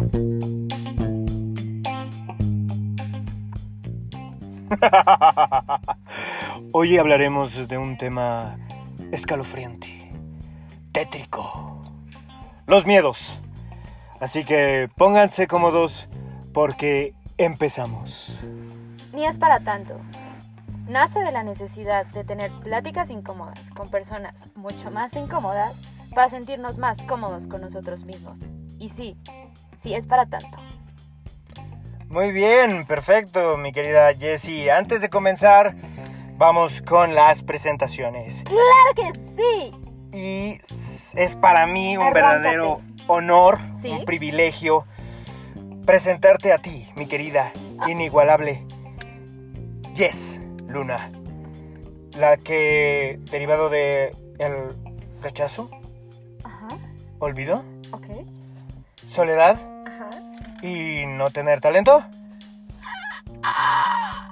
Hoy hablaremos de un tema escalofriante, tétrico, los miedos. Así que pónganse cómodos porque empezamos. Ni es para tanto. Nace de la necesidad de tener pláticas incómodas con personas mucho más incómodas para sentirnos más cómodos con nosotros mismos. Y sí, sí es para tanto. Muy bien, perfecto, mi querida Jessie. Antes de comenzar, vamos con las presentaciones. ¡Claro que sí! Y es para mí un Arráncate. verdadero honor, ¿Sí? un privilegio, presentarte a ti, mi querida, inigualable Jess Luna. La que, derivado de el rechazo, Ajá, olvido, ok. Soledad Ajá. y no tener talento,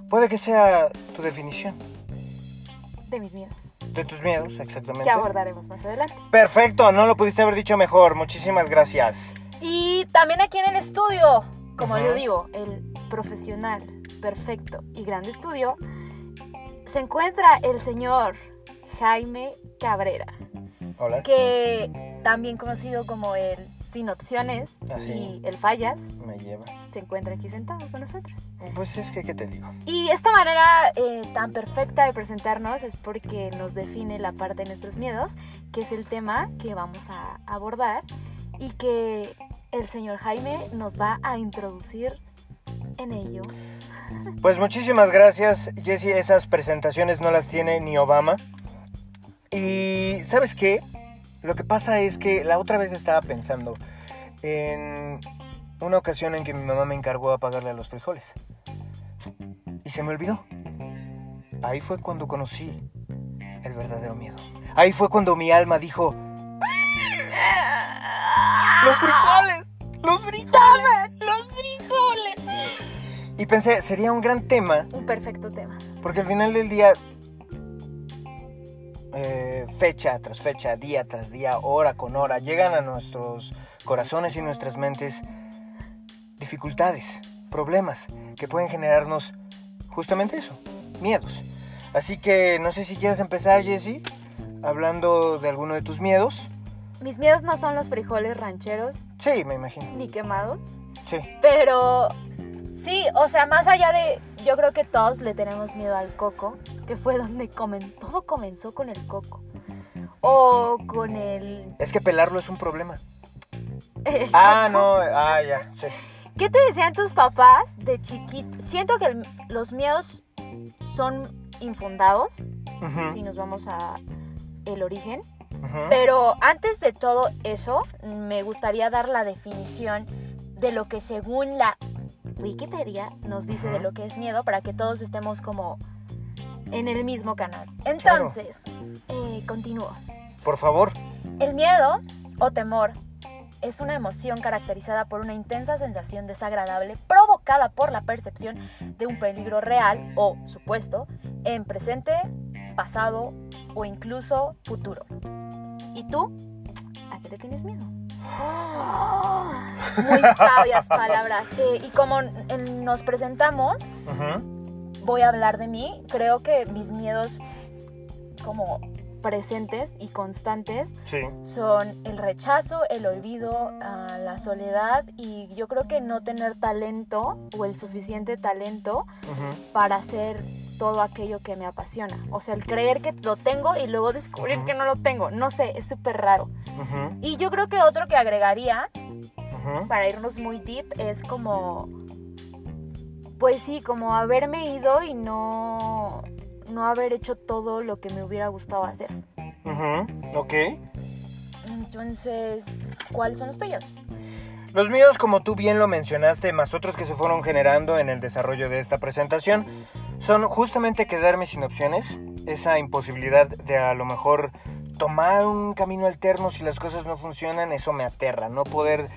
puede que sea tu definición De mis miedos. de tus miedos, exactamente. Que abordaremos más adelante. Perfecto, no lo pudiste haber dicho mejor. Muchísimas gracias. Y también aquí en el estudio, como yo digo, el profesional, perfecto y grande estudio, se encuentra el señor Jaime Cabrera, Hola. que también conocido como el Sin Opciones Así. y el Fallas, Me lleva. se encuentra aquí sentado con nosotros. Pues es que, ¿qué te digo? Y esta manera eh, tan perfecta de presentarnos es porque nos define la parte de nuestros miedos, que es el tema que vamos a abordar y que el señor Jaime nos va a introducir en ello. Pues muchísimas gracias, Jesse. Esas presentaciones no las tiene ni Obama. Y ¿sabes qué? Lo que pasa es que la otra vez estaba pensando en una ocasión en que mi mamá me encargó a pagarle a los frijoles. Y se me olvidó. Ahí fue cuando conocí el verdadero miedo. Ahí fue cuando mi alma dijo... ¡Los frijoles! ¡Los frijoles! ¡Los frijoles! Y pensé, sería un gran tema Un perfecto tema. porque al final del día, eh, fecha tras fecha, día tras día, hora con hora, llegan a nuestros corazones y nuestras mentes dificultades, problemas que pueden generarnos justamente eso, miedos. Así que no sé si quieres empezar, Jesse, hablando de alguno de tus miedos. Mis miedos no son los frijoles rancheros Sí, me imagino. ni quemados, Sí. pero sí, o sea, más allá de, yo creo que todos le tenemos miedo al coco, que fue donde comen, todo comenzó con el coco. O con el... Es que pelarlo es un problema. el Ah, coco. no, ah, ya, sí. ¿Qué te decían tus papás de chiquito? Siento que el- los miedos son infundados, si nos vamos a el origen. Pero antes de todo eso, me gustaría dar la definición de lo que según la Wikipedia nos dice de lo que es miedo para que todos estemos como en el mismo canal. Entonces, eh, continúo. Por favor. El miedo o temor es una emoción caracterizada por una intensa sensación desagradable provocada por la percepción de un peligro real o supuesto en presente, pasado o incluso futuro. ¿Y tú? ¿A qué le tienes miedo? Muy sabias palabras. Eh, y como en- nos presentamos, voy a hablar de mí. Creo que mis miedos como presentes y constantes Sí. son el rechazo, el olvido, ah, la soledad y yo creo que no tener talento o el suficiente talento para hacer todo aquello que me apasiona. O sea, el creer que lo tengo y luego descubrir que no lo tengo. No sé, es súper raro. Y yo creo que otro que agregaría, para irnos muy deep, es como, pues sí, como haberme ido y no, no haber hecho todo lo que me hubiera gustado hacer. Ok. Entonces, ¿cuáles son los tuyos? Los míos, como tú bien lo mencionaste, más otros que se fueron generando en el desarrollo de esta presentación, son justamente quedarme sin opciones, esa imposibilidad de a lo mejor tomar un camino alterno si las cosas no funcionan, eso me aterra, no poder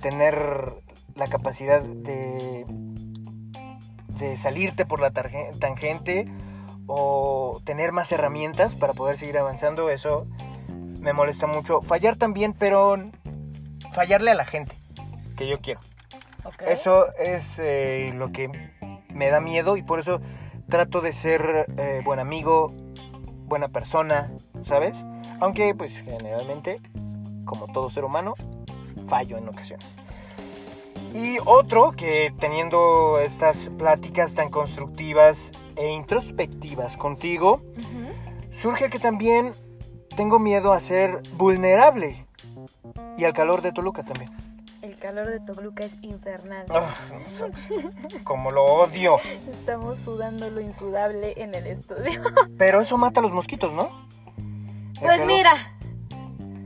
tener la capacidad de, de salirte por la tangente o tener más herramientas para poder seguir avanzando, eso me molesta mucho. Fallar también, pero fallarle a la gente. que yo quiero. Eso es eh, lo que me da miedo y por eso trato de ser eh, buen amigo, buena persona, ¿sabes? Aunque pues generalmente, como todo ser humano, fallo en ocasiones. Y otro que teniendo estas pláticas tan constructivas e introspectivas contigo, surge que también tengo miedo a ser vulnerable. Y al calor de Toluca también. El calor de Toluca es infernal. Ah, como lo odio. Estamos sudando lo insudable en el estudio. Pero eso mata a los mosquitos, ¿no? Pues mira,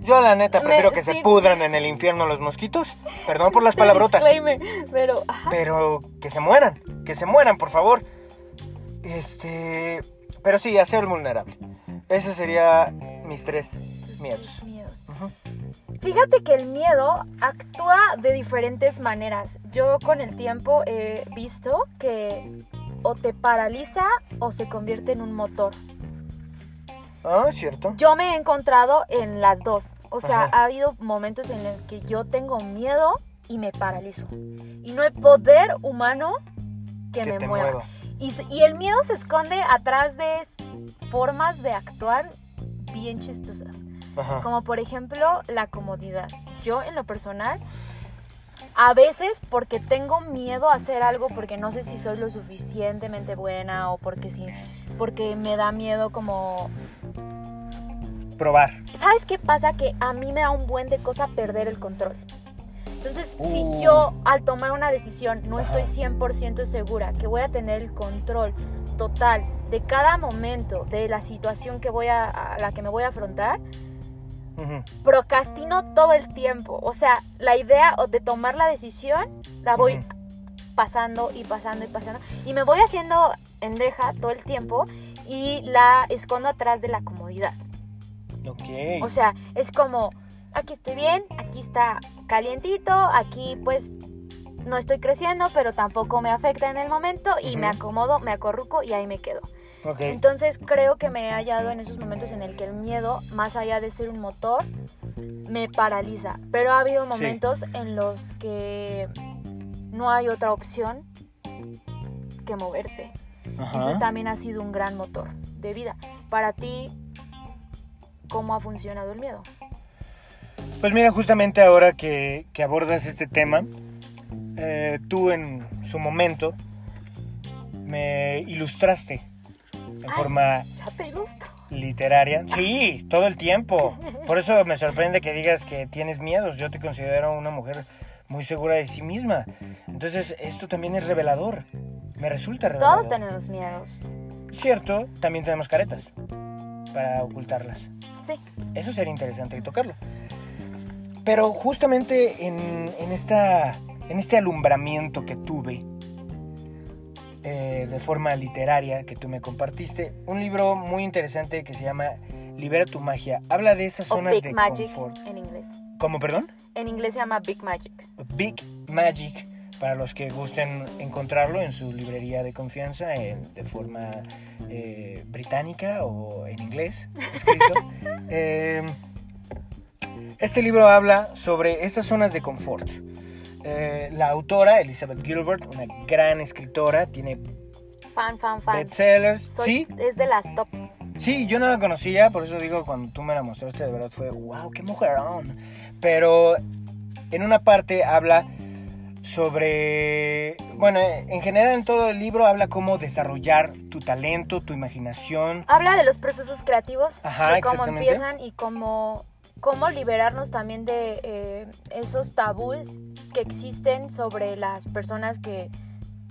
Yo la neta Me- prefiero que sí. se pudran en el infierno los mosquitos. Perdón por las palabrotas. pero ajá. Pero que se mueran. Que se mueran, por favor. Este... Pero sí, a ser vulnerable. Ese sería mis tres miedos. Fíjate que el miedo actúa de diferentes maneras. Yo con el tiempo he visto que o te paraliza o se convierte en un motor. Ah, cierto. Yo me he encontrado en las dos. O sea, Ajá. ha habido momentos en los que yo tengo miedo y me paralizo. Y no hay poder humano que, Que me mueva. mueva. Y, el miedo se esconde atrás de formas de actuar bien chistosas. Ajá. Como por ejemplo la comodidad. Yo en lo personal, a veces porque tengo miedo a hacer algo porque no sé si soy lo suficientemente buena o porque sí, porque me da miedo como... Probar. ¿Sabes qué pasa? Que a mí me da un buen de cosa perder el control. Entonces, Uh. si yo al tomar una decisión no estoy 100% segura que voy a tener el control total de cada momento de la situación que voy a, a la que me voy a afrontar, Ujú. procrastino todo el tiempo. O sea, la idea de tomar la decisión la voy pasando y pasando y pasando. Y me voy haciendo endeja todo el tiempo y la escondo atrás de la comodidad. Ok. O sea, es como, aquí estoy bien, aquí está calientito, aquí pues no estoy creciendo, pero tampoco me afecta en el momento y me acomodo, me acorruco y ahí me quedo. Entonces creo que me he hallado en esos momentos en el que el miedo, más allá de ser un motor, me paraliza. Pero ha habido momentos en los que no hay otra opción que moverse. Ajá. Entonces también ha sido un gran motor de vida. Para ti, ¿cómo ha funcionado el miedo? Pues mira, justamente ahora que, que abordas este tema, eh, tú en su momento me ilustraste en Ay. forma Ya te ilustro. literaria. Sí, todo el tiempo. Por eso me sorprende que digas que tienes miedos. Yo te considero una mujer muy segura de sí misma. Entonces, esto también es revelador. Me resulta revelador. Todos tenemos miedos. Cierto, también tenemos caretas para ocultarlas. Sí. Eso sería interesante tocarlo. Pero justamente en, en esta, en este alumbramiento que tuve eh, de forma literaria que tú me compartiste, un libro muy interesante que se llama Libera tu magia. Habla de esas O zonas Big de Magic confort. en inglés. ¿Cómo, perdón? En inglés se llama Big Magic. Big Magic, para los que gusten encontrarlo en su librería de confianza en- de forma eh, británica o en inglés. escrito. Eh, este libro habla sobre esas zonas de confort. Eh, la autora, Elizabeth Gilbert, una gran escritora, tiene Fan, fan, fan. bestsellers. Soy, Sí, Es de las tops. Sí, yo no la conocía, por eso digo, cuando tú me la mostraste, de verdad fue, wow, qué mujerón. Pero en una parte habla sobre, bueno, en general en todo el libro habla cómo desarrollar tu talento, tu imaginación. Habla de los procesos creativos, Ajá, de cómo empiezan y cómo, cómo liberarnos también de eh, esos tabúes que existen sobre las personas que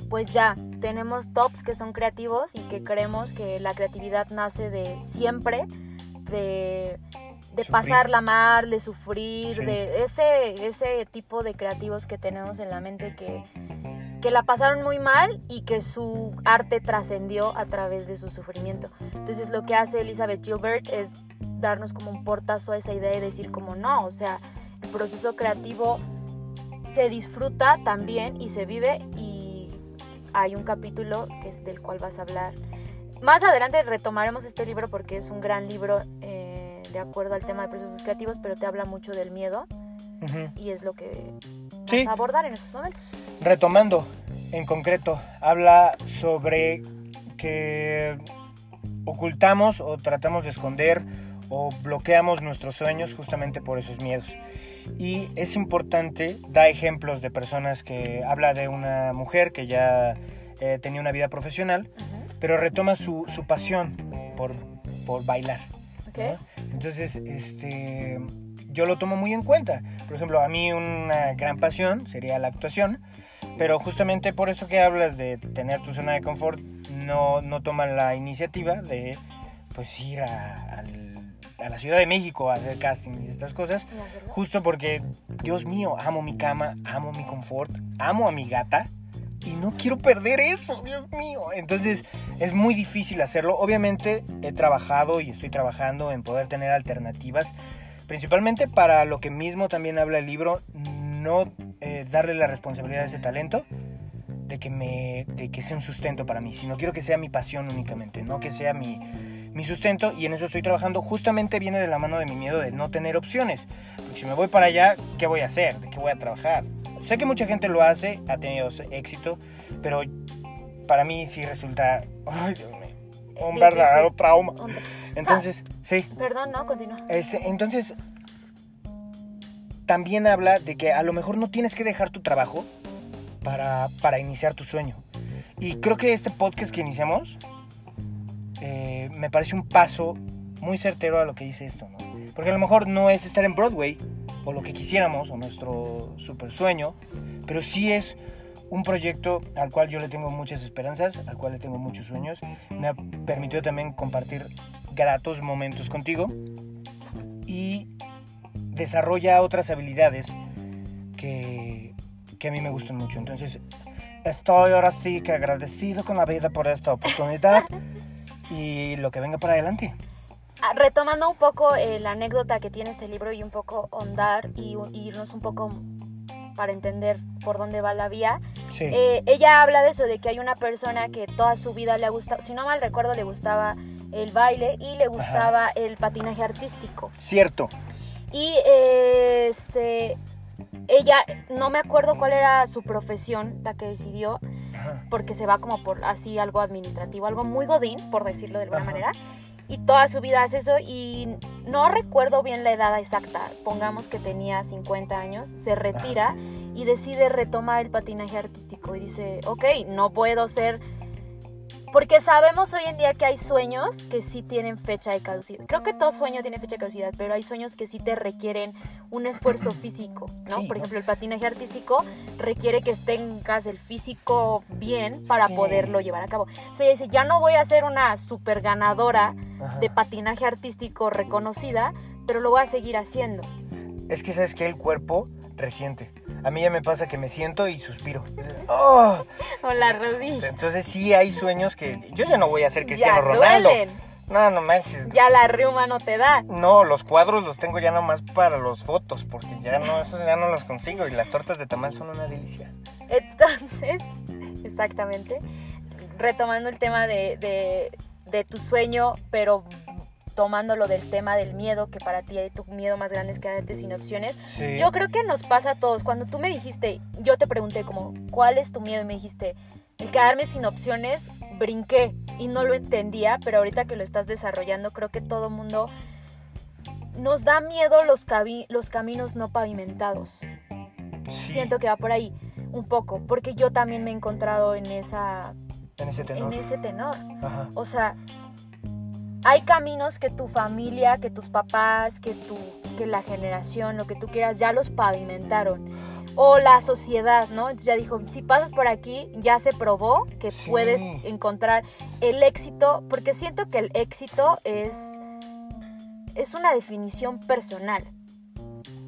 pues ya tenemos tops que son creativos y que creemos que la creatividad nace de siempre, de, de pasarla mal, de sufrir, Sí. de ese, ese tipo de creativos que tenemos en la mente que, que la pasaron muy mal y que su arte trascendió a través de su sufrimiento. Entonces lo que hace Elizabeth Gilbert es darnos como un portazo a esa idea y decir como no, o sea, el proceso creativo se disfruta también y se vive y hay un capítulo que es del cual vas a hablar. Más adelante retomaremos este libro porque es un gran libro eh, de acuerdo al tema de procesos creativos, pero te habla mucho del miedo y es lo que Sí. a abordar en estos momentos. Retomando, en concreto, habla sobre que ocultamos o tratamos de esconder o bloqueamos nuestros sueños justamente por esos miedos. Y es importante, da ejemplos de personas que habla de una mujer que ya eh, tenía una vida profesional, Ujú. pero retoma su, su pasión por, por bailar. Ok. ¿no? Entonces, este, yo lo tomo muy en cuenta. Por ejemplo, a mí una gran pasión sería la actuación, pero justamente por eso que hablas de tener tu zona de confort, no, no toman la iniciativa de pues ir a, al- a la Ciudad de México a hacer casting y estas cosas, justo porque, Dios mío, amo mi cama, amo mi confort, amo a mi gata y no quiero perder eso, Dios mío. Entonces es muy difícil hacerlo. Obviamente he trabajado y estoy trabajando en poder tener alternativas, principalmente para lo que mismo también habla el libro, no eh, darle la responsabilidad a ese talento de que, me, de que sea un sustento para mí, sino quiero que sea mi pasión únicamente, no que sea mi, mi sustento y en eso estoy trabajando. Justamente viene de la mano de mi miedo de no tener opciones. Porque si me voy para allá, ¿qué voy a hacer? ¿De qué voy a trabajar? Sé que mucha gente lo hace, ha tenido éxito, pero para mí sí resulta, Dios mío, un verdadero trauma. Entonces, sí, Perdón, no, continúa. este, entonces también habla de que a lo mejor no tienes que dejar tu trabajo para, para iniciar tu sueño. Y creo que este podcast que iniciamos eh, me parece un paso muy certero a lo que dice esto, ¿no? Porque a lo mejor no es estar en Broadway o lo que quisiéramos o nuestro super sueño, pero sí es un proyecto al cual yo le tengo muchas esperanzas, al cual le tengo muchos sueños. Me ha permitido también compartir gratos momentos contigo y desarrolla otras habilidades que, que a mí me gustan mucho. Entonces, estoy ahora sí que agradecido con la vida por esta oportunidad y lo que venga para adelante. Ah, Retomando un poco eh, la anécdota que tiene este libro y un poco ahondar y, y irnos un poco para entender por dónde va la vía. Sí, Eh, ella habla de eso, de que hay una persona que toda su vida le ha gustado, si no mal recuerdo, le gustaba el baile y le gustaba el patinaje artístico. cierto. Y eh, este, ella, no me acuerdo cuál era su profesión, la que decidió, Ajá. porque se va como por así algo administrativo, algo muy godín, por decirlo de alguna Ajá. manera. Y toda su vida hace eso y no recuerdo bien la edad exacta, pongamos que tenía 50 años, se retira y decide retomar el patinaje artístico y dice, ok, no puedo ser... Porque sabemos hoy en día que hay sueños que sí tienen fecha de caducidad. Creo que todo sueño tiene fecha de caducidad, pero hay sueños que sí te requieren un esfuerzo físico, ¿no? Sí, Por ejemplo, el patinaje artístico requiere que tengas el físico bien para Sí. poderlo llevar a cabo. O sea, dice, ya no voy a ser una super ganadora Ajá. de patinaje artístico reconocida, pero lo voy a seguir haciendo. Es que sabes que el cuerpo resiente. A mí ya me pasa que me siento y suspiro. ¡Oh! O la rodilla. Entonces sí hay sueños que yo ya no voy a ser Ya Cristiano Ronaldo. duelen. No, no manches. Ya la riuma no te da. No, los cuadros los tengo ya nomás para los fotos, porque ya no, esos ya no los consigo. Y las tortas de tamal son una delicia. Entonces, exactamente, retomando el tema de, de- de tu sueño, pero tomándolo del tema del miedo, que para ti tu miedo más grande es quedarte sin opciones. Sí. Yo creo que nos pasa a todos. Cuando tú me dijiste, yo te pregunté como, ¿cuál es tu miedo? Y me dijiste, el quedarme sin opciones, brinqué y no lo entendía, pero ahorita que lo estás desarrollando, creo que todo mundo nos da miedo los, los caminos no pavimentados. Sí, Siento que va por ahí un poco, porque yo también me he encontrado en esa En ese tenor. en ese tenor. Ajá. O sea, hay caminos que tu familia, que tus papás, que tu que la generación, lo que tú quieras ya los pavimentaron. O la sociedad, ¿no? Entonces ya dijo, si pasas por aquí, ya se probó que Sí. puedes encontrar el éxito, porque siento que el éxito es es una definición personal.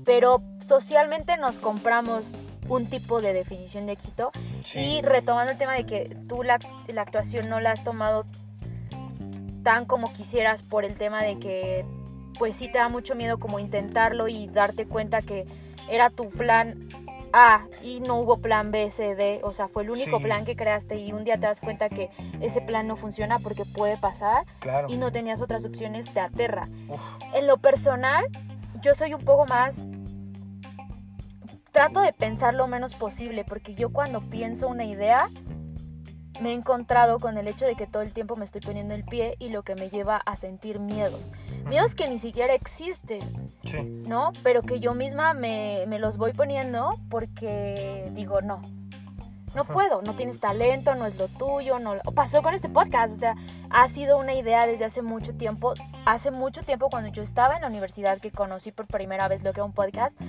Pero socialmente nos compramos un tipo de definición de éxito Sí. y retomando el tema de que tú la, la actuación no la has tomado tan como quisieras por el tema de que pues sí te da mucho miedo como intentarlo y darte cuenta que era tu plan A y no hubo plan B, C, D, o sea, fue el único Sí. plan que creaste y un día te das cuenta que ese plan no funciona porque puede pasar Claro. y no tenías otras opciones, te aterra. Uf. En lo personal, yo soy un poco más trato de pensar lo menos posible, porque yo cuando pienso una idea, me he encontrado con el hecho de que todo el tiempo me estoy poniendo el pie y lo que me lleva a sentir miedos. Miedos que ni siquiera existen, Sí. ¿no? Pero que yo misma me, me los voy poniendo porque digo, no. No puedo, no tienes talento, no es lo tuyo, no pasó con este podcast, o sea, ha sido una idea desde hace mucho tiempo. Hace mucho tiempo cuando yo estaba en la universidad que conocí por primera vez lo que era un podcast,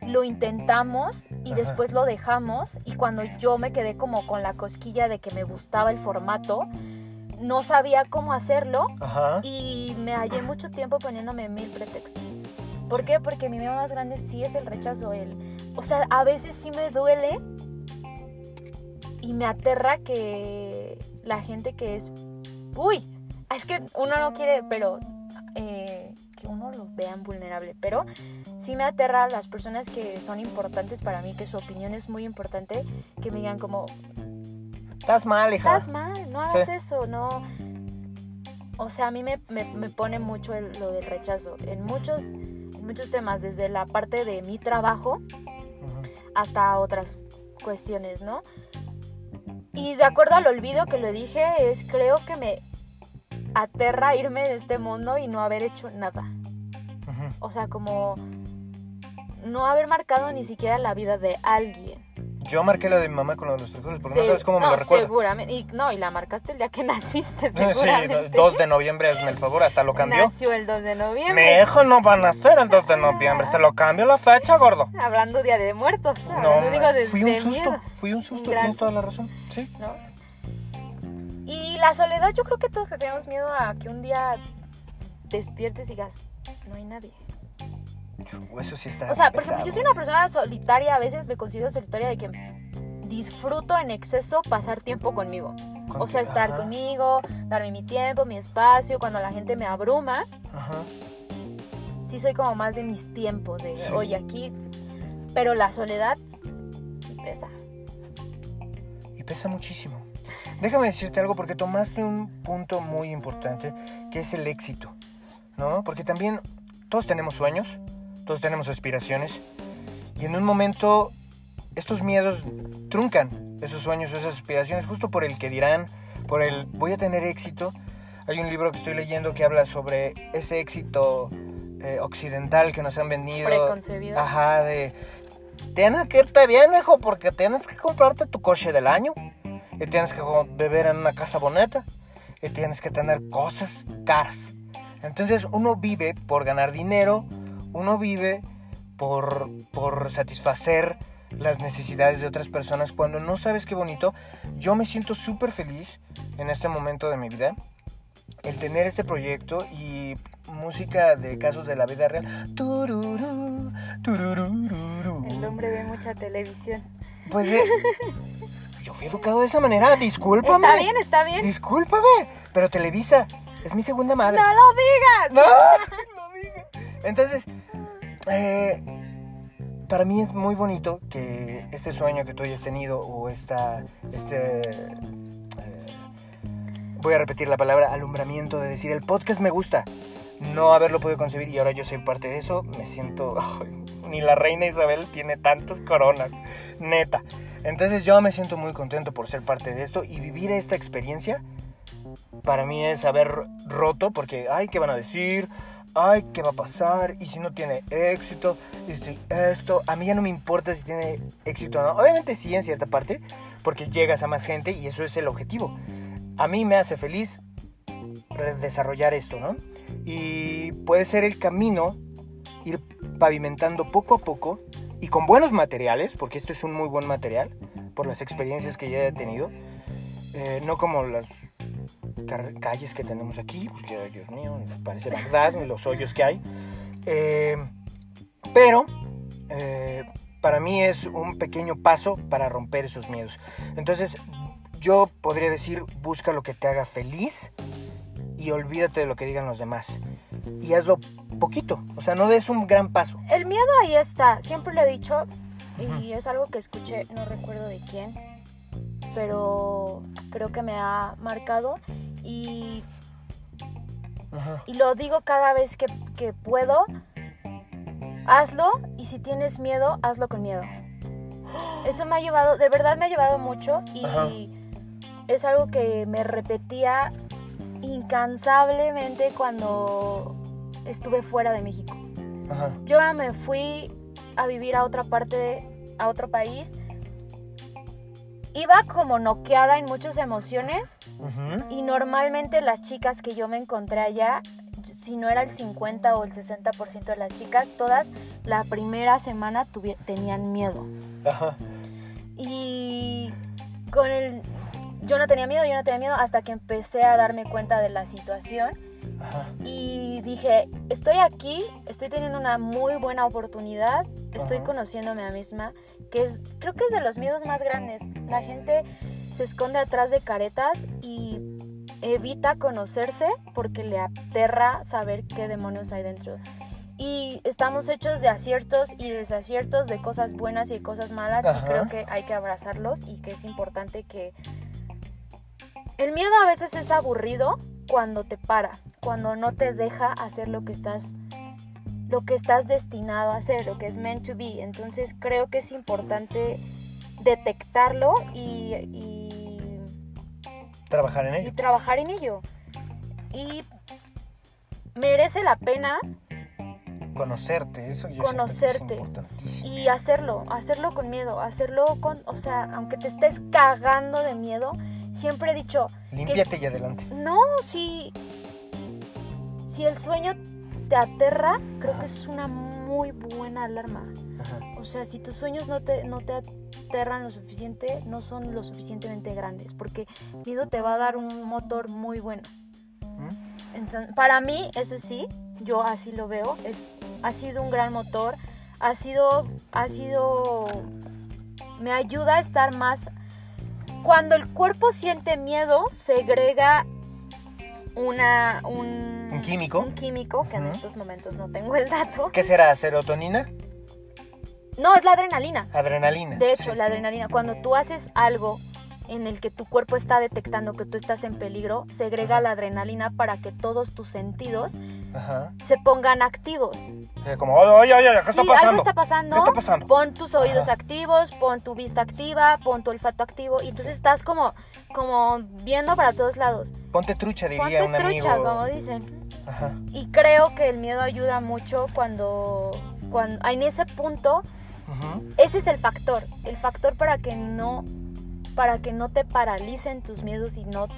lo intentamos y Ajá. después lo dejamos y cuando yo me quedé como con la cosquilla de que me gustaba el formato, no sabía cómo hacerlo Ajá. y me hallé mucho tiempo poniéndome mil pretextos. ¿Por qué? Porque mi miedo más grande sí es el rechazo. El, o sea, a veces sí me duele y me aterra que la gente que es... Uy, es que uno no quiere, pero... eh, que uno lo vean vulnerable. Pero sí me aterra a las personas que son importantes para mí, que su opinión es muy importante, que me digan como, Estás mal, hija. estás mal, no hagas Sí. eso, no. O sea, a mí me, me- me pone mucho el- lo del rechazo en muchos, en muchos temas, desde la parte de mi trabajo hasta otras cuestiones, ¿no? Y de acuerdo al olvido que lo dije, es creo que me aterra irme de este mundo y no haber hecho nada. O sea, como no haber marcado ni siquiera la vida de alguien. Yo marqué la de mi mamá con los frijoles, porque no Sí, sabes cómo me no, lo recuerda. Seguramente. Y, no, y la marcaste el día que naciste, Sí, seguramente. 2 de noviembre, hazme el favor, hasta lo cambió. Nació el 2 de Mi noviembre. hijo no va a nacer el 2 de noviembre, te lo cambio la fecha, gordo. Hablando Día de Muertos. No, hablando, digo, de, fui un de susto, miedos. fui un susto, tienes toda la razón. Sí. ¿no? Y la soledad, yo creo que todos le tenemos miedo a que un día despiertes y digas, no hay nadie. Eso sí está O sea, por ejemplo, yo soy una persona solitaria, a veces me considero solitaria de que disfruto en exceso pasar tiempo conmigo. O sea, estar ajá, conmigo, darme mi tiempo, mi espacio, cuando la gente me abruma, Ajá. sí soy como más de mis tiempos, de Sí. oye aquí, pero la soledad sí pesa. Y pesa muchísimo. Déjame decirte algo porque tomaste un punto muy importante, que es el éxito, ¿no? Porque también todos tenemos sueños, todos tenemos aspiraciones, y en un momento estos miedos truncan esos sueños, esas aspiraciones, justo por el que dirán, por el voy a tener éxito. Hay un libro que estoy leyendo que habla sobre ese éxito eh, occidental que nos han vendido. Preconcebido. Ajá, de tienes que irte bien, hijo, porque tienes que comprarte tu coche del año. Y tienes que beber en una casa bonita. Y tienes que tener cosas caras. Entonces uno vive por ganar dinero. Uno vive por, por satisfacer las necesidades de otras personas. Cuando no sabes qué bonito, yo me siento súper feliz en este momento de mi vida. El tener este proyecto y música de casos de la vida real. El hombre ve mucha televisión. Pues eh, yo fui educado de esa manera, discúlpame. Está bien, está bien. Discúlpame, pero Televisa es mi segunda madre. ¡No lo digas! No. Entonces, eh, para mí es muy bonito que este sueño que tú hayas tenido o esta, este, eh, voy a repetir la palabra alumbramiento de decir el podcast me gusta, no haberlo podido concebir y ahora yo soy parte de eso, me siento, ni la reina Isabel tiene tantas coronas, neta. Entonces yo me siento muy contento por ser parte de esto y vivir esta experiencia para mí es haber roto porque, ay, ¿qué van a decir? Ay, ¿qué va a pasar? Y si no tiene éxito, y si esto, a mí ya no me importa si tiene éxito o no. Obviamente sí en cierta parte, porque llegas a más gente y eso es el objetivo. A mí me hace feliz desarrollar esto, ¿no? Y puede ser el camino ir pavimentando poco a poco y con buenos materiales, porque este es un muy buen material por las experiencias que ya he tenido. Eh, no como las calles que tenemos aquí, porque, ay, Dios mío, parece verdad, los hoyos que hay. Eh, pero eh, para mí es un pequeño paso para romper esos miedos. Entonces, yo podría decir, busca lo que te haga feliz y olvídate de lo que digan los demás. Y hazlo poquito, o sea, no des un gran paso. El miedo ahí está, siempre lo he dicho y es algo que escuché, no recuerdo de quién, pero creo que me ha marcado y, Ajá. y lo digo cada vez que, que puedo, hazlo y si tienes miedo, hazlo con miedo. Eso me ha llevado, de verdad me ha llevado mucho y Ajá. es algo que me repetía incansablemente cuando estuve fuera de México. Ajá. Yo me fui a vivir a otra parte, a otro país. Iba como noqueada en muchas emociones y normalmente las chicas que yo me encontré allá, si no era el 50 o el 60% de las chicas, todas la primera semana tenían miedo. Ajá. Y con el... Yo no tenía miedo, yo no tenía miedo hasta que empecé a darme cuenta de la situación Ajá. y dije, estoy aquí, estoy teniendo una muy buena oportunidad, estoy Ajá. conociéndome a mí misma, que es, creo que es de los miedos más grandes. La gente se esconde atrás de caretas y evita conocerse porque le aterra saber qué demonios hay dentro. Y estamos hechos de aciertos y desaciertos, de cosas buenas y de cosas malas, Ajá. y creo que hay que abrazarlos y que es importante que... El miedo a veces es aburrido cuando te para, cuando no te deja hacer lo que estás lo que estás destinado a hacer, lo que es meant to be. Entonces creo que es importante detectarlo y, y- Trabajar en y ello. trabajar en ello. Y merece la pena Conocerte, eso yo es Conocerte. y hacerlo, hacerlo con miedo, hacerlo con, o sea, aunque te estés cagando de miedo, siempre he dicho, Límpiate y adelante. no, si, si el sueño te aterra, creo que es una muy buena alarma. Ajá. O sea, si tus sueños no te, no te aterran lo suficiente, no son lo suficientemente grandes, porque miedo te va a dar un motor muy bueno. ¿Mm? Entonces, para mí, ese sí, yo así lo veo, es, ha sido un gran motor, ha sido, ha sido, me ayuda a estar más... Cuando el cuerpo siente miedo, segrega una, un, ¿Un químico? un químico, que en estos momentos no tengo el dato. ¿Qué será? ¿Serotonina? No, es la adrenalina. Adrenalina. De hecho, Sí. la adrenalina, cuando tú haces algo en el que tu cuerpo está detectando que tú estás en peligro, segrega la adrenalina para que todos tus sentidos Ajá. se pongan activos. Sí, Como, oye, oye, oye, ¿qué está Sí, pasando? algo está pasando. ¿Qué está pasando? Pon tus oídos Ajá. activos, pon tu vista activa, pon tu olfato activo y entonces estás como, como viendo para todos lados. Ponte trucha, diría Ponte un amigo. trucha, como dicen. Ajá. Y creo que el miedo ayuda mucho cuando, cuando en ese punto ese es el factor, el factor para que no para que no te paralicen tus miedos y no,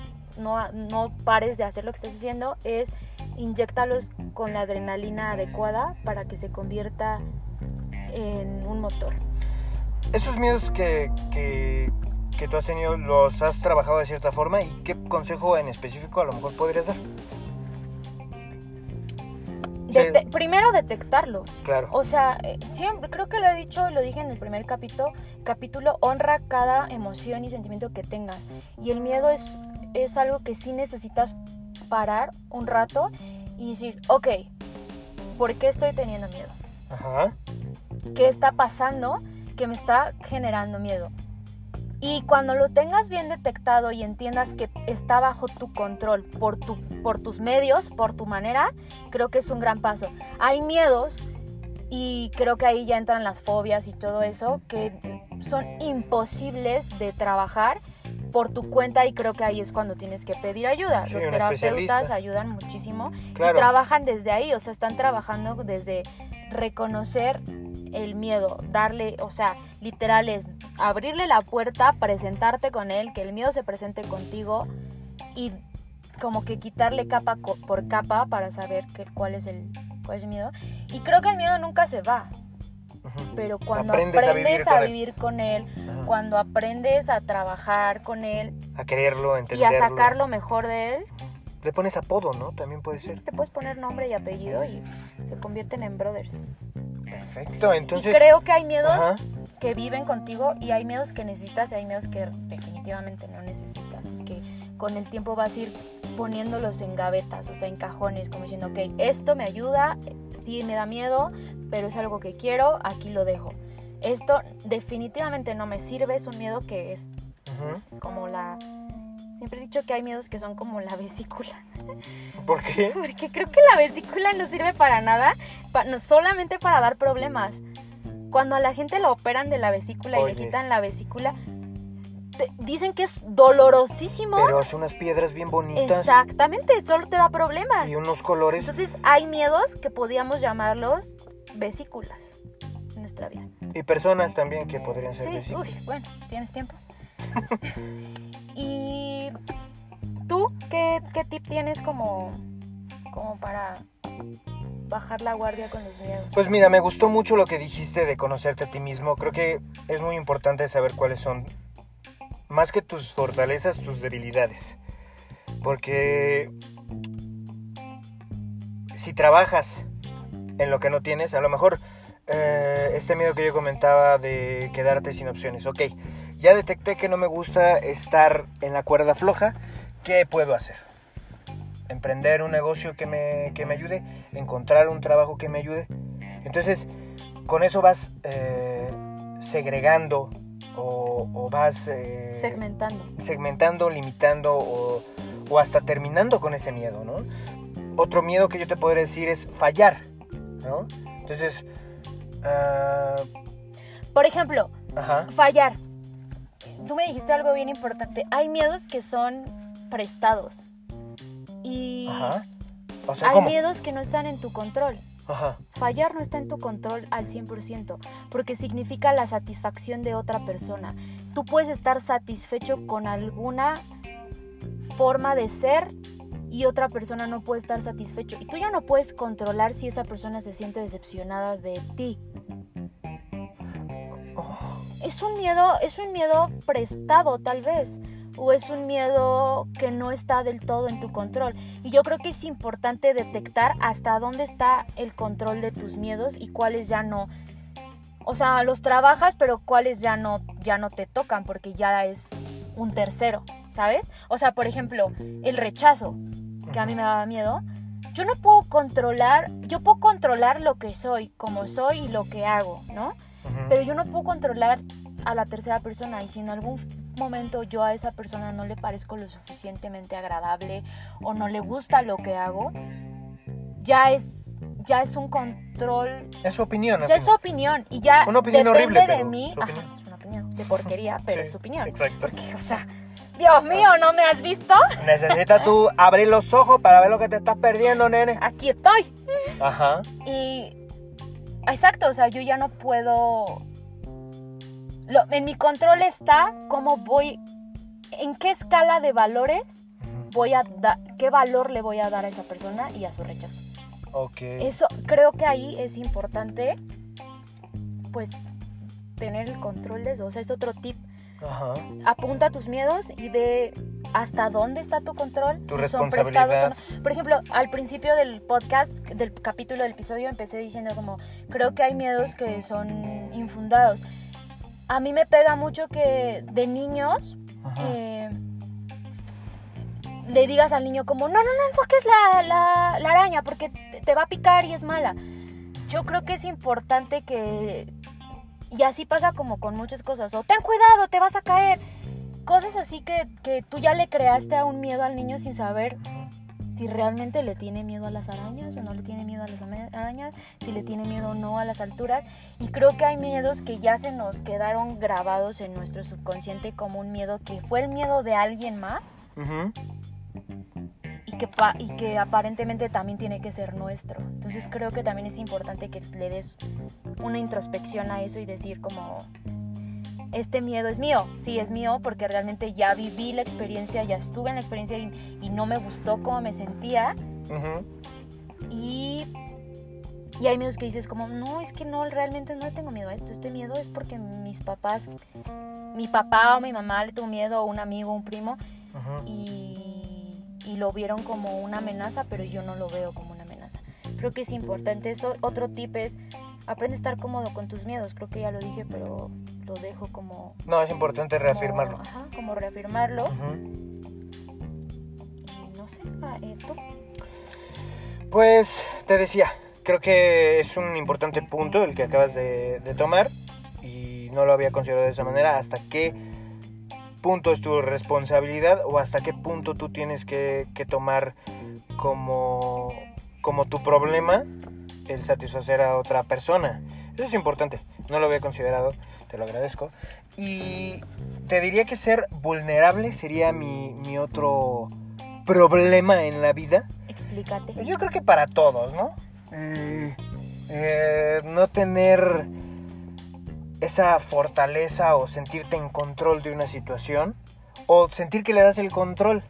no, no pares de hacer lo que estás haciendo es inyectarlos con la adrenalina adecuada para que se convierta en un motor. Esos miedos que, que, que tú has tenido, ¿los has trabajado de cierta forma? ¿Y qué consejo en específico a lo mejor podrías dar? Dete- primero detectarlos. Claro. O sea, eh, siempre, creo que lo he dicho, lo dije en el primer capítulo, capítulo, honra cada emoción y sentimiento que tengan. Y el miedo es, es algo que sí necesitas parar un rato y decir, ok, ¿por qué estoy teniendo miedo? Ajá. ¿Qué está pasando que me está generando miedo? Y cuando lo tengas bien detectado y entiendas que está bajo tu control por, tu, por tus medios, por tu manera, creo que es un gran paso. Hay miedos y creo que ahí ya entran las fobias y todo eso que son imposibles de trabajar por tu cuenta y creo que ahí es cuando tienes que pedir ayuda. Sí, Los terapeutas ayudan muchísimo Claro. y trabajan desde ahí, o sea, están trabajando desde reconocer el miedo, darle, o sea, literal es abrirle la puerta, presentarte con él, que el miedo se presente contigo y como que quitarle capa por capa para saber que, cuál es el cuál es el miedo. Y creo que el miedo nunca se va, Pero cuando Aprendes aprendes, a a, vivir con él. vivir con él, Ajá. cuando aprendes a trabajar con él A quererlo, a y a sacar lo mejor de él, Le pones apodo, ¿no? También puede ser. le puedes poner nombre y apellido y se convierten en brothers. Perfecto, entonces... y creo que hay miedos Ajá. Que viven contigo y hay miedos que necesitas y hay miedos que definitivamente no necesitas. y Que con el tiempo vas a ir poniéndolos en gavetas, o sea, en cajones, como diciendo, ok, esto me ayuda, sí me da miedo, pero es algo que quiero, aquí lo dejo. Esto definitivamente no me sirve, es un miedo que es como la... Siempre he dicho que hay miedos que son como la vesícula. ¿Por qué? Porque creo que la vesícula no sirve para nada, pa- no, solamente para dar problemas. Cuando a la gente lo operan de la vesícula y le quitan la vesícula, dicen que es dolorosísimo. Pero son unas piedras bien bonitas. Exactamente, solo te da problemas. Y unos colores. Entonces hay miedos que podríamos llamarlos vesículas en nuestra vida. Y personas también que podrían ser Sí, vesículas. uy, bueno, tienes tiempo. y tú, ¿qué, qué tip tienes como, como para bajar la guardia con los miedos? Pues mira, me gustó mucho lo que dijiste de conocerte a ti mismo. Creo que es muy importante saber cuáles son, más que tus fortalezas, tus debilidades. Porque si trabajas en lo que no tienes, a lo mejor eh, este miedo que yo comentaba de quedarte sin opciones. Ok, ya detecté que no me gusta estar en la cuerda floja. ¿Qué puedo hacer? Emprender un negocio que me, que me ayude, encontrar un trabajo que me ayude. Entonces, con eso vas eh, segregando o, o vas eh, Segmentando. segmentando, limitando o, o hasta terminando con ese miedo, ¿no? Otro miedo que yo te podría decir es fallar, ¿no? Entonces, ah, Por ejemplo, ajá, fallar. Tú me dijiste algo bien importante. Hay miedos que son prestados. Y ajá. O sea, hay ¿cómo? miedos que no están en tu control. Ajá, Fallar no está en tu control al 100%, porque significa la satisfacción de otra persona. Tú puedes estar satisfecho con alguna forma de ser y otra persona no puede estar satisfecho. Y tú ya no puedes controlar si esa persona se siente decepcionada de ti. Es un miedo, es un miedo prestado tal vez. O es un miedo que no está del todo en tu control. Y yo creo que es importante detectar hasta dónde está el control de tus miedos y cuáles ya no. O sea, los trabajas, pero cuáles ya no, ya no te tocan porque ya es un tercero, ¿sabes? O sea, por ejemplo, el rechazo, que a mí me daba miedo. Yo no puedo controlar, yo puedo controlar lo que soy, como soy y lo que hago, ¿no? Pero yo no puedo controlar a la tercera persona y si en algún momento yo a esa persona no le parezco lo suficientemente agradable o no le gusta lo que hago, ya es ya es un control, es su opinión. ya es su opinión y ya Una opinión depende horrible, de mí, Ajá, es una opinión de porquería, pero Sí, es su opinión. Exacto. Porque, o sea, Dios mío, ¿no me has visto? Necesitas tú abrir los ojos para ver lo que te estás perdiendo, nene. Aquí estoy. Ajá. Y exacto, o sea, yo ya no puedo. Lo- en mi control está cómo voy, en qué escala de valores voy a dar, qué valor le voy a dar a esa persona y a su rechazo. Ok. Eso, creo que ahí es importante, pues, tener el control de eso. O sea, es otro tip. Ajá. Apunta tus miedos y ve hasta dónde está tu control. Tu si son prestados o no. Por ejemplo, al principio del podcast, del capítulo del episodio, empecé diciendo como, creo que hay miedos que son infundados. A mí me pega mucho que de niños eh, le digas al niño como, no, no, no toques la, la, la araña porque te- te va a picar y es mala. Yo creo que es importante que... Y así pasa como con muchas cosas. O ten cuidado, te vas a caer. Cosas así que, que tú ya le creaste a un miedo al niño sin saber si realmente le tiene miedo a las arañas o no le tiene miedo a las arañas, si le tiene miedo o no a las alturas. Y creo que hay miedos que ya se nos quedaron grabados en nuestro subconsciente como un miedo que fue el miedo de alguien más que, y que aparentemente también tiene que ser nuestro. Entonces creo que también es importante que le des una introspección a eso y decir como, este miedo es mío, sí es mío porque realmente ya viví la experiencia, ya estuve en la experiencia y, y no me gustó cómo me sentía. Ujú. Y, y hay miedos que dices como, no, es que no, realmente no le tengo miedo a esto. Este miedo es porque mis papás, mi papá o mi mamá le tuvo miedo, o un amigo, un primo, y, y lo vieron como una amenaza, pero yo no lo veo como una amenaza. Creo que es importante eso. Otro tip es, aprende a estar cómodo con tus miedos. Creo que ya lo dije, pero lo dejo como... No, es importante reafirmarlo. Ajá, como reafirmarlo. No sé, ah, eh, tú. Pues te decía, creo que es un importante punto el que acabas de, de tomar y no lo había considerado de esa manera. ¿Hasta qué punto es tu responsabilidad o hasta qué punto tú tienes que, que tomar como, como tu problema el satisfacer a otra persona? Es Eso es importante, no lo había considerado, te lo agradezco. Y te diría que ser vulnerable sería mi, mi otro problema en la vida. Explícate. Yo creo que para todos, ¿no? Eh, eh, no tener esa fortaleza o sentirte en control de una situación o sentir que le das el control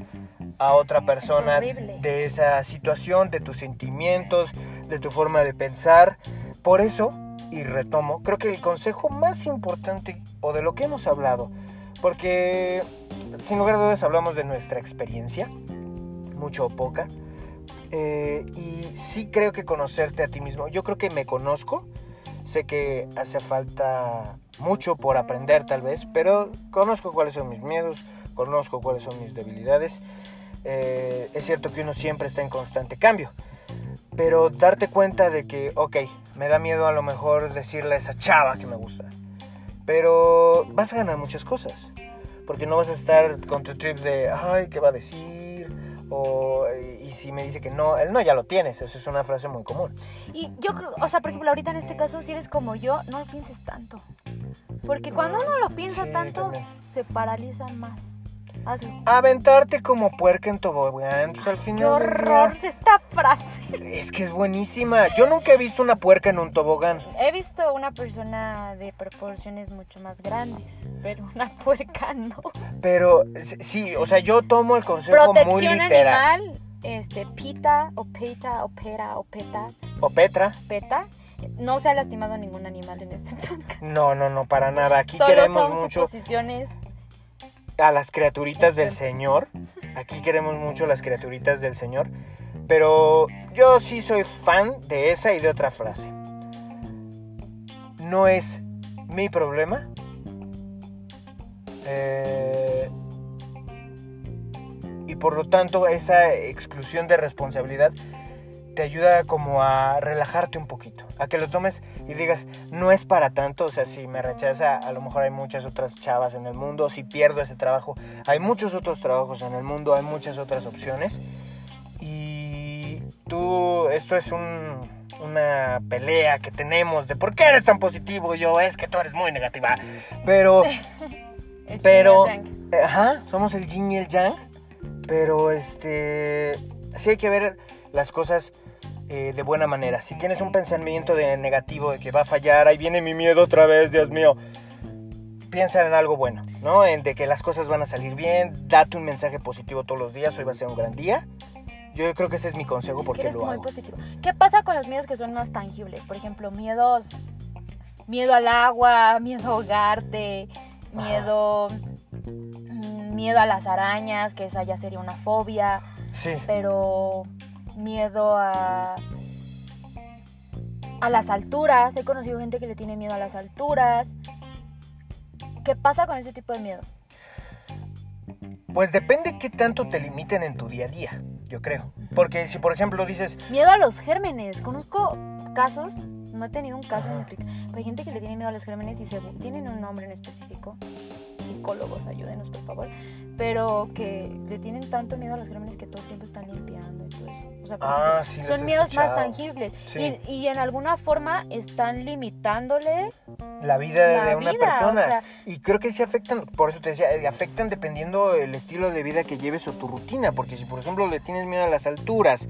a otra persona de esa situación, de tus sentimientos, de tu forma de pensar. Por eso, y retomo, creo que el consejo más importante o de lo que hemos hablado, porque sin lugar a dudas hablamos de nuestra experiencia, mucho o poca, eh, y sí creo que conocerte a ti mismo, yo creo que me conozco, sé que hace falta mucho por aprender tal vez, pero conozco cuáles son mis miedos, conozco cuáles son mis debilidades. Eh, es cierto que uno siempre está en constante cambio, pero darte cuenta de que, ok, me da miedo a lo mejor decirle a esa chava que me gusta, pero vas a ganar muchas cosas, porque no vas a estar con tu trip de, ay, ¿qué va a decir? O, y si me dice que no, el no ya lo tienes, esa es una frase muy común. Y yo creo, o sea, por ejemplo, ahorita en este caso, si eres como yo, no lo pienses tanto. Porque cuando uno lo piensa Sí, tanto, también. se paralizan más. Hazlo. Aventarte como puerca en tobogán, pues al ¡Qué final día- horror de esta frase! Es que es buenísima. Yo nunca he visto una puerca en un tobogán. He visto una persona de proporciones mucho más grandes, pero una puerca no. Pero sí, o sea, yo tomo el consejo muy Protección literal. animal, este, pita, o peta, o pera, o peta, O Petra. peta. No se ha lastimado ningún animal en este podcast. No, no, no, para nada. Aquí Solo queremos son mucho suposiciones. A las criaturitas del Señor. Aquí queremos mucho las criaturitas del Señor. Pero yo sí soy fan de esa y de otra frase. No es mi problema. Eh, y por lo tanto esa exclusión de responsabilidad te ayuda como a relajarte un poquito, a que lo tomes y digas, no es para tanto, o sea, si me rechaza, a lo mejor hay muchas otras chavas en el mundo, si pierdo ese trabajo, hay muchos otros trabajos en el mundo, hay muchas otras opciones. Y tú, esto es un, una pelea que tenemos de por qué eres tan positivo, yo es que tú eres muy negativa, pero... Pero, eh, ajá, somos el yin y el yang. Pero, este, sí hay que ver las cosas eh, de buena manera. Si tienes un pensamiento de negativo, de que va a fallar, ahí viene mi miedo otra vez, Dios mío. Piensa en algo bueno, ¿no? En de que las cosas van a salir bien. Date un mensaje positivo todos los días. Hoy va a ser un gran día. Yo creo que ese es mi consejo Es que porque eres lo muy hago. positivo. ¿Qué pasa con los miedos que son más tangibles? Por ejemplo, miedos, miedo al agua, miedo a ahogarte, miedo, mm, miedo a las arañas, que esa ya sería una fobia, Sí. pero miedo a a las alturas. He conocido gente que le tiene miedo a las alturas. ¿Qué pasa con ese tipo de miedo? Pues depende qué tanto te limiten en tu día a día, yo creo. Porque si, por ejemplo, dices, Miedo a los gérmenes. Conozco casos, no he tenido un caso en pero hay gente que le tiene miedo a los gérmenes y se, tienen un nombre en específico. Psicólogos, ayúdenos por favor. Pero que le tienen tanto miedo a los gérmenes que todo el tiempo están limpiando sea, Ah, sí, son miedos más tangibles. Sí. Y, y en alguna forma están limitándole la vida La de una vida, persona. o sea- y creo que sí afectan, por eso te decía, eh, afectan dependiendo el estilo de vida que lleves o tu rutina. Porque si, por ejemplo, le tienes miedo a las alturas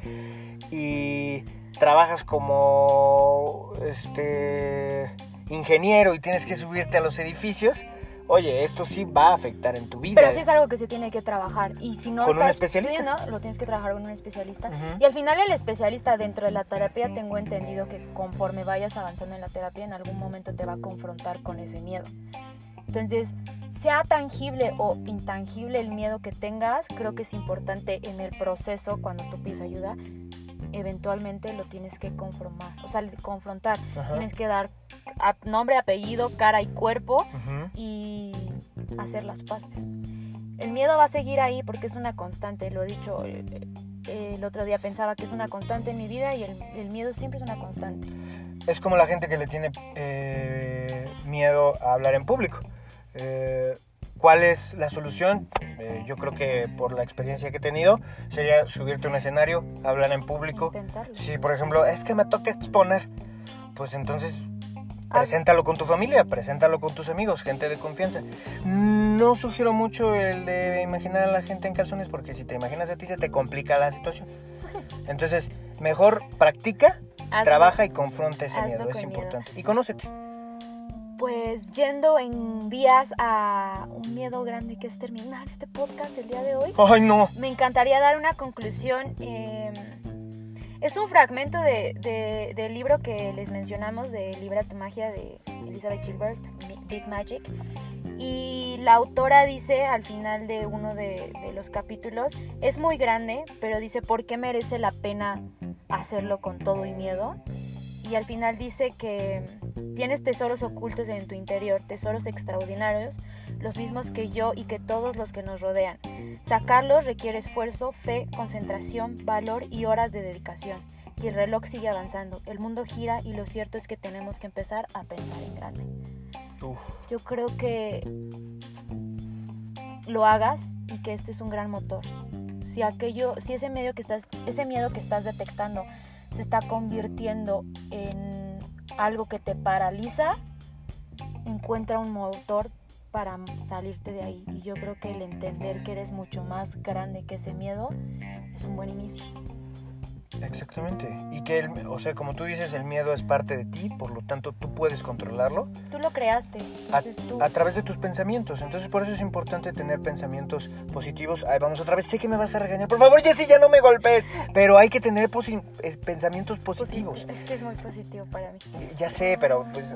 y trabajas como este ingeniero y tienes que subirte a los edificios, oye, esto sí va a afectar en tu vida. Pero sí es algo que se tiene que trabajar. Y si no ¿Con un estás especialista? pudiendo, lo tienes que trabajar con un especialista. Ujú. Y al final el especialista dentro de la terapia tengo entendido que conforme vayas avanzando en la terapia en algún momento te va a confrontar con ese miedo. Entonces, sea tangible o intangible el miedo que tengas, creo que es importante en el proceso cuando tú pides ayuda, eventualmente lo tienes que conformar, o sea, confrontar. Ajá. Tienes que dar a- nombre, apellido, cara y cuerpo y hacer las paces. El miedo va a seguir ahí porque es una constante, lo he dicho eh, eh, el otro día, pensaba que es una constante en mi vida y el, el miedo siempre es una constante. Es como la gente que le tiene eh, miedo a hablar en público. Eh, ¿Cuál es la solución? Eh, yo creo que por la experiencia que he tenido sería subirte a un escenario, hablar en público. Intentarlo. Si por ejemplo es que me toca exponer, pues entonces Preséntalo con tu familia, preséntalo con tus amigos, gente de confianza. No sugiero mucho el de imaginar a la gente en calzones porque si te imaginas a ti se te complica la situación. Entonces, mejor practica, trabaja y confronta ese miedo, es miedo. importante. Y conócete. Pues yendo en vías a un miedo grande que es terminar este podcast el día de hoy, Ay, no. me encantaría dar una conclusión. eh, es un fragmento de, de- del libro que les mencionamos de Libra tu magia de Elizabeth Gilbert, Big Magic. Y la autora dice al final de uno de, de los capítulos, es muy grande, pero dice, ¿por qué merece la pena hacerlo con todo y miedo? Y al final dice que tienes tesoros ocultos en tu interior, tesoros extraordinarios, los mismos que yo y que todos los que nos rodean. Sacarlos requiere esfuerzo, fe, concentración, valor y horas de dedicación. Y el reloj sigue avanzando, el mundo gira y lo cierto es que tenemos que empezar a pensar en grande. Uf. Yo creo que lo hagas y que este es un gran motor. Si aquello, si ese miedo que estás, ese miedo que estás detectando se está convirtiendo en algo que te paraliza, encuentra un motor para salirte de ahí. Y yo creo que el entender que eres mucho más grande que ese miedo es un buen inicio. Exactamente. Y que, el, o sea, como tú dices, el miedo es parte de ti, por lo tanto tú puedes controlarlo Tú lo creaste, a, entonces tú... a través de tus pensamientos. Entonces por eso es importante tener pensamientos positivos. Ahí vamos otra vez. Sé que me vas a regañar. Por favor, Jessy, ya no me golpes. Pero hay que tener posi- pensamientos positivos. Es que es muy positivo para mí. Ya sé, pero pues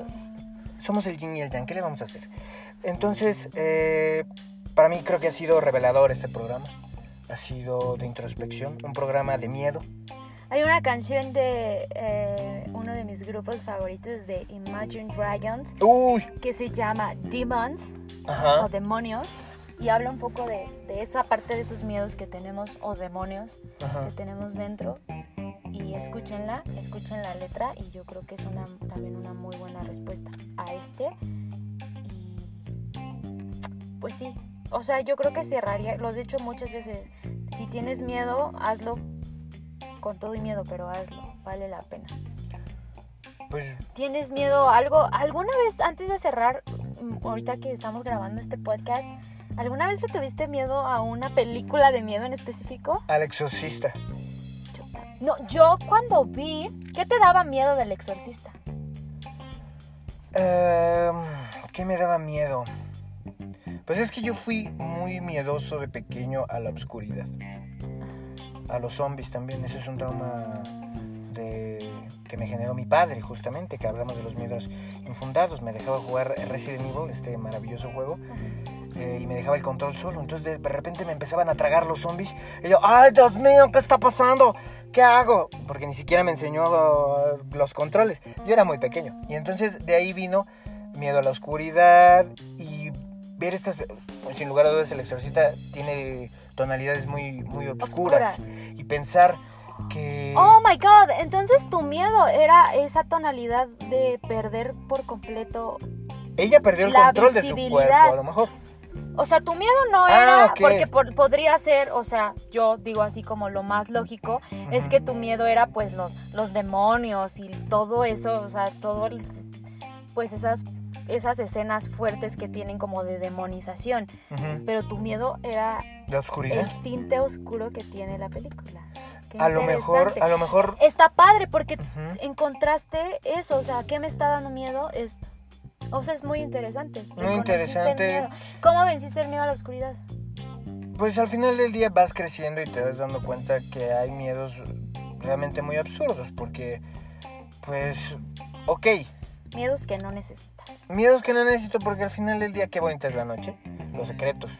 somos el yin y el yang. ¿Qué le vamos a hacer? Entonces, eh, para mí creo que ha sido revelador este programa. Ha sido de introspección, un programa de miedo. Hay una canción de eh, uno de mis grupos favoritos de Imagine Dragons Uy, que se llama Demons o ajá. Demonios y habla un poco de, de esa parte de esos miedos que tenemos o demonios ajá. que tenemos dentro y escúchenla, escuchen la letra y yo creo que es una, también una muy buena respuesta a este y pues sí, o sea yo creo que cerraría, lo he dicho muchas veces, si tienes miedo hazlo con todo y miedo, pero hazlo, vale la pena. Pues ¿Tienes miedo a algo? ¿Alguna vez antes de cerrar, ahorita que estamos grabando este podcast, ¿alguna vez le tuviste miedo a una película de miedo en específico? al exorcista. No, yo cuando vi, ¿qué te daba miedo del exorcista? Em, ¿Qué me daba miedo? Pues es que yo fui muy miedoso de pequeño a la oscuridad. A los zombies también. Ese es un trauma de... que me generó mi padre, justamente, que hablamos de los miedos infundados. Me dejaba jugar Resident Evil, este maravilloso juego, eh, y me dejaba el control solo. Entonces de repente me empezaban a tragar los zombies. Y yo, ¡ay, Dios mío, qué está pasando! ¿Qué hago? Porque ni siquiera me enseñó uh, los controles. Yo era muy pequeño. Y entonces de ahí vino miedo a la oscuridad y ver estas... Sin lugar a dudas, el exorcista tiene tonalidades muy, muy obscuras. Obscuras. Y pensar que... Oh my god, entonces tu miedo era esa tonalidad de perder por completo. Ella perdió el control de su cuerpo, a lo mejor. O sea, tu miedo no Ah, era porque por- podría ser, o sea, yo digo así como lo más lógico, es que tu miedo era pues los, los demonios y todo eso, o sea, todo pues esas esas escenas fuertes que tienen como de demonización, pero tu miedo era La oscuridad. el tinte oscuro que tiene la película. Qué A lo mejor, a lo mejor... Está padre porque encontraste eso, o sea, ¿qué me está dando miedo? Esto. O sea, es muy interesante. Muy interesante. ¿Cómo venciste el miedo a la oscuridad? Pues al final del día vas creciendo y te vas dando cuenta que hay miedos realmente muy absurdos porque, pues, ok, Miedos que no necesitas. Miedos que no necesito porque al final del día qué bonita es la noche, los secretos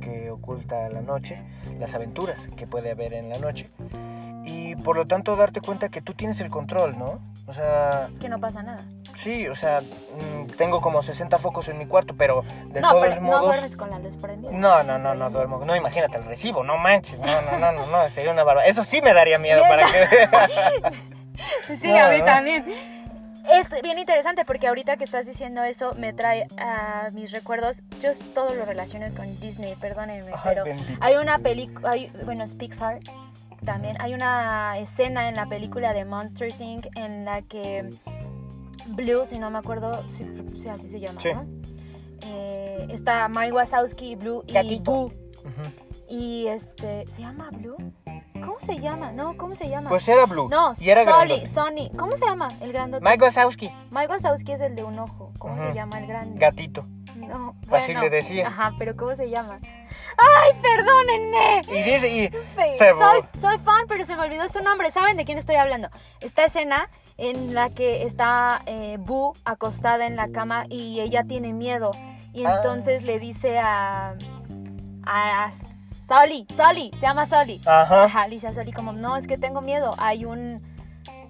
que oculta la noche, las aventuras que puede haber en la noche y por lo tanto darte cuenta que tú tienes el control, ¿no? O sea, Que no pasa nada. sí, o sea, mm, tengo como 60 focos en mi cuarto, pero de no, todos pero no modos... duermes con la luz prendida. No, no, no, no duermo. No, imagínate el recibo, no manches. No, no, no, no, no, sería una barba. Eso sí me daría miedo para que. Sí, No, a mí también. Es bien interesante porque ahorita que estás diciendo eso me trae a mis recuerdos. Yo todo lo relaciono con Disney, perdónenme, Ay, pero bendito. hay una película, bueno, es Pixar también. Hay una escena en la película de Monsters Inc. en la que Blue, si no me acuerdo, si, si así se llama, Sí. ¿no? Eh, está Mike Wazowski, Blue y Gatito. Boo. Ujú. Y este, ¿se llama Blue? ¿Cómo se llama? No, ¿cómo se llama? Pues era Blue. no, y era Sony, grandote. Sony. ¿Cómo se llama el grandote? Mike Wazowski, Mike Wazowski es el de un ojo. ¿Cómo se llama el grande? gatito. No, Así bueno. le decía. Ajá, pero ¿cómo se llama? ¡Ay, perdónenme! Y dice, y soy, soy fan, pero se me olvidó su nombre. ¿Saben de quién estoy hablando? Esta escena en la que está eh, Boo acostada en la cama y ella tiene miedo. Y Ah. entonces le dice a. a Sully, Sully, se llama Sully. Ajá. Ajá, le dice a Sully como, no, es que tengo miedo. Hay un.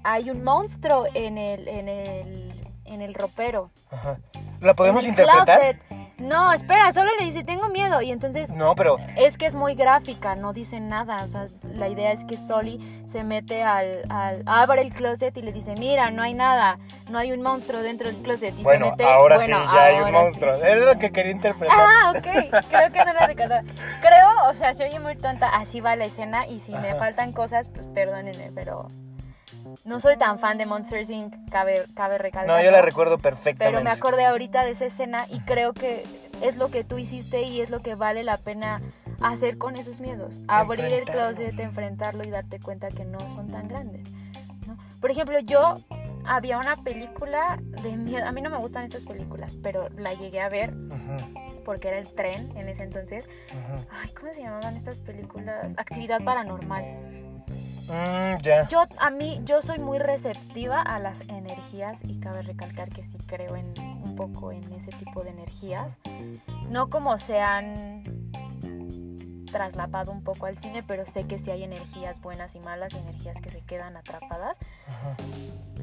Hay un monstruo en el. en el. en el ropero. Ajá. ¿La podemos en el interpretar? closet. No, espera, solo le dice, tengo miedo. Y entonces No, pero es que es muy gráfica, no dice nada. O sea, la idea es que Soli se mete al, al- abre el closet y le dice, mira, no hay nada, no hay un monstruo dentro del closet. Y bueno, se mete, ahora bueno, sí, ya hay un sí. monstruo. Es lo que quería interpretar. Ah, ok, creo que no la recordaba. Creo, o sea, se oye muy tonta, así va la escena y si me faltan cosas, pues perdónenme, pero no soy tan fan de Monsters Inc., cabe, cabe recalcar. no, yo la recuerdo perfectamente. Pero me acordé ahorita de esa escena y creo que es lo que tú hiciste y es lo que vale la pena hacer con esos miedos. Abrir el closet, enfrentarlo y darte cuenta que no son tan grandes. ¿no? Por ejemplo, yo había una película de miedo. A mí no me gustan estas películas, pero la llegué a ver porque era el tren en ese entonces. Ay, ¿cómo se llamaban estas películas? Actividad paranormal. Mm, ya. Yo, a mí, yo soy muy receptiva a las energías y cabe recalcar que sí creo en un poco en ese tipo de energías. No como se han traslapado un poco al cine, pero sé que sí hay energías buenas y malas y energías que se quedan atrapadas.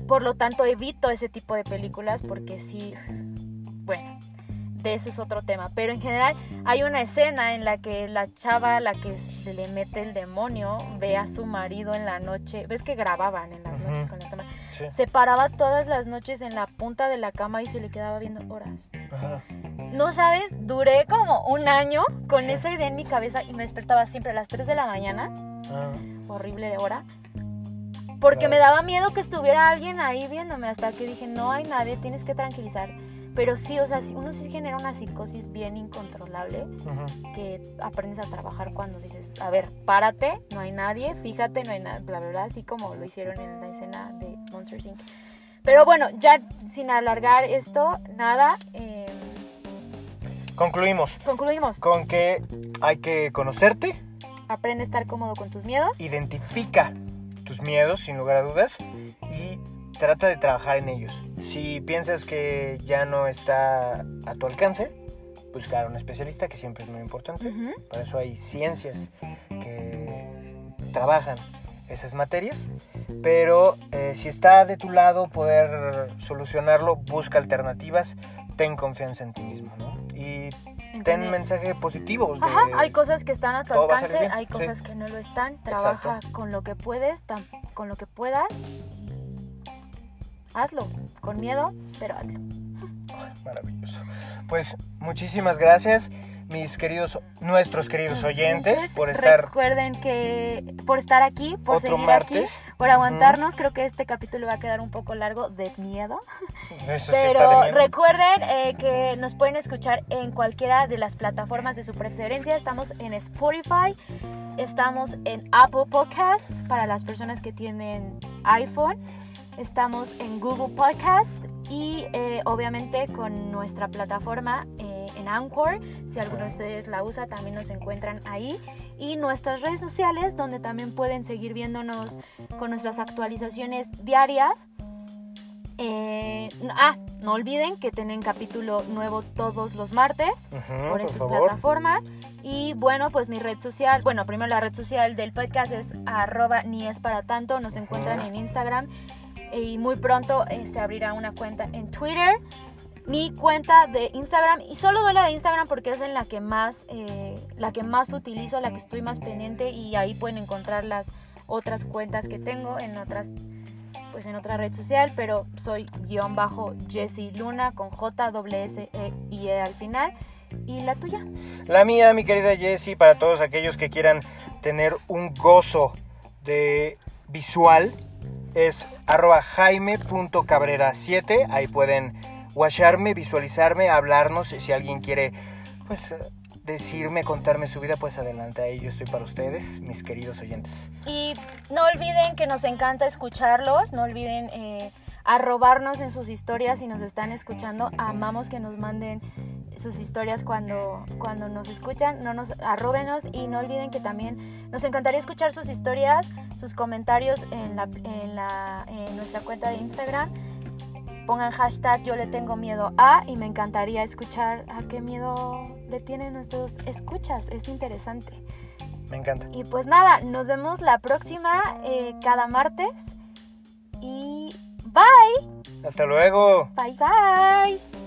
Por lo tanto, evito ese tipo de películas porque sí, bueno, de eso es otro tema. Pero en general hay una escena en la que la chava a la que se le mete el demonio ve a su marido en la noche. ¿Ves que grababan en las noches con las cámaras? Sí. Se paraba todas las noches en la punta de la cama y se le quedaba viendo horas. Ajá. No sabes, duré como un año con Sí. esa idea en mi cabeza y me despertaba siempre a las 3 de la mañana Ah, horrible hora. Porque me daba miedo que estuviera alguien ahí viéndome hasta que dije, no hay nadie, tienes que tranquilizar. Pero sí, o sea, uno sí genera una psicosis bien incontrolable que aprendes a trabajar cuando dices, a ver, párate, no hay nadie, fíjate, no hay nada, bla, bla, bla, así como lo hicieron en la escena de Monsters Inc. Pero bueno, ya sin alargar esto, nada, eh, Concluimos concluimos. con que hay que conocerte, Aprende a estar cómodo con tus miedos. identifica tus miedos sin lugar a dudas y trata de trabajar en ellos. Si piensas que ya no está a tu alcance, buscar a un especialista que siempre es muy importante. Para eso hay ciencias que trabajan esas materias. Pero eh, si está de tu lado poder solucionarlo, busca alternativas, ten confianza en ti mismo, ¿no? Y ten mensajes positivos. De, Ajá, hay cosas que están a tu a alcance, hay sí. cosas que no lo están. Trabaja con lo que puedes, con lo que puedas hazlo. Con miedo, pero hazlo. Maravilloso. Pues muchísimas gracias, mis queridos, nuestros queridos oyentes, Entonces, por estar Recuerden que por estar aquí, por otro seguir martes. aquí, por aguantarnos. Creo que este capítulo va a quedar un poco largo de miedo. Eso sí está de Pero miedo. recuerden eh, que nos pueden escuchar en cualquiera de las plataformas de su preferencia. Estamos en Spotify, estamos en Apple Podcast para las personas que tienen iPhone, estamos en Google Podcast y eh, obviamente con nuestra plataforma eh, en Anchor. Si alguno de ustedes la usa, también nos encuentran ahí. Y nuestras redes sociales, donde también pueden seguir viéndonos con nuestras actualizaciones diarias. Eh, ah, no olviden que tienen capítulo nuevo todos los martes por por estas plataformas. Y bueno, pues mi red social, bueno, primero la red social del podcast es arroba ni es para tanto, nos encuentran en Instagram y muy pronto eh, se abrirá una cuenta en Twitter. Mi cuenta de Instagram y solo doy la de Instagram porque es en la que más eh, la que más utilizo, la que estoy más pendiente y ahí pueden encontrar las otras cuentas que tengo en otras pues en otra red social, pero soy guion bajo Jessie Luna con J W S E I E al final y la tuya. La mía, mi querida Jessie, para todos aquellos que quieran tener un gozo de visual, es arroba jaime.cabrera7. Ahí pueden washarme, visualizarme, hablarnos. Si alguien quiere, pues decirme, contarme su vida, pues adelante, ahí yo estoy para ustedes, mis queridos oyentes. Y no olviden que nos encanta escucharlos, no olviden eh, arrobarnos en sus historias si nos están escuchando, amamos que nos manden sus historias cuando, cuando nos escuchan, no nos arrobenos y no olviden que también nos encantaría escuchar sus historias, sus comentarios en, la, en, la, en nuestra cuenta de Instagram pongan hashtag yo le tengo miedo a y me encantaría escuchar a qué miedo le tienen nuestros escuchas. Es interesante. Me encanta. Y pues nada, nos vemos la próxima eh, cada martes. Y bye. Hasta luego. Bye bye.